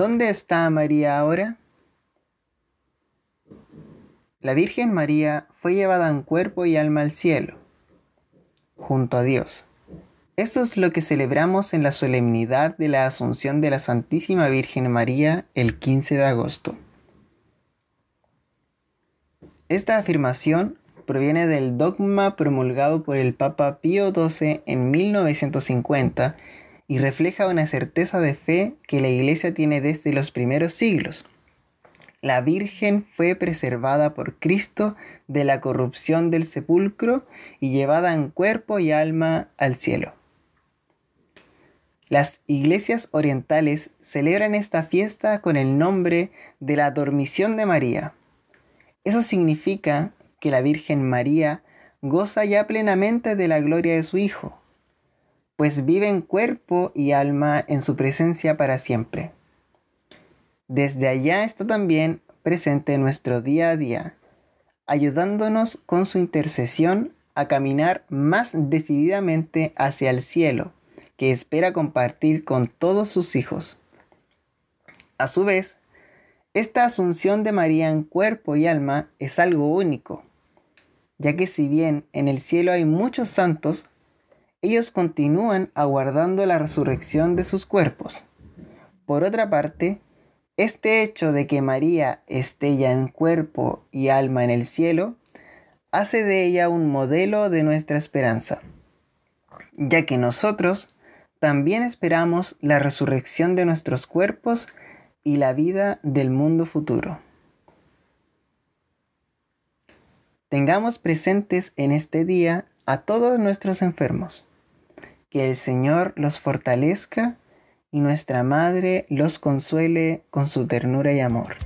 ¿Dónde está María ahora? La Virgen María fue llevada en cuerpo y alma al cielo, junto a Dios. Eso es lo que celebramos en la solemnidad de la Asunción de la Santísima Virgen María el 15 de agosto. Esta afirmación proviene del dogma promulgado por el Papa Pío XII en 1950 y refleja una certeza de fe que la Iglesia tiene desde los primeros siglos. La Virgen fue preservada por Cristo de la corrupción del sepulcro y llevada en cuerpo y alma al cielo. Las iglesias orientales celebran esta fiesta con el nombre de la Dormición de María. Eso significa que la Virgen María goza ya plenamente de la gloria de su Hijo, pues vive en cuerpo y alma en su presencia para siempre. Desde allá está también presente en nuestro día a día, ayudándonos con su intercesión a caminar más decididamente hacia el cielo, que espera compartir con todos sus hijos. A su vez, esta asunción de María en cuerpo y alma es algo único, ya que si bien en el cielo hay muchos santos, ellos continúan aguardando la resurrección de sus cuerpos. Por otra parte, este hecho de que María esté ya en cuerpo y alma en el cielo hace de ella un modelo de nuestra esperanza, ya que nosotros también esperamos la resurrección de nuestros cuerpos y la vida del mundo futuro. Tengamos presentes en este día a todos nuestros enfermos que el Señor los fortalezca y nuestra Madre los consuele con su ternura y amor.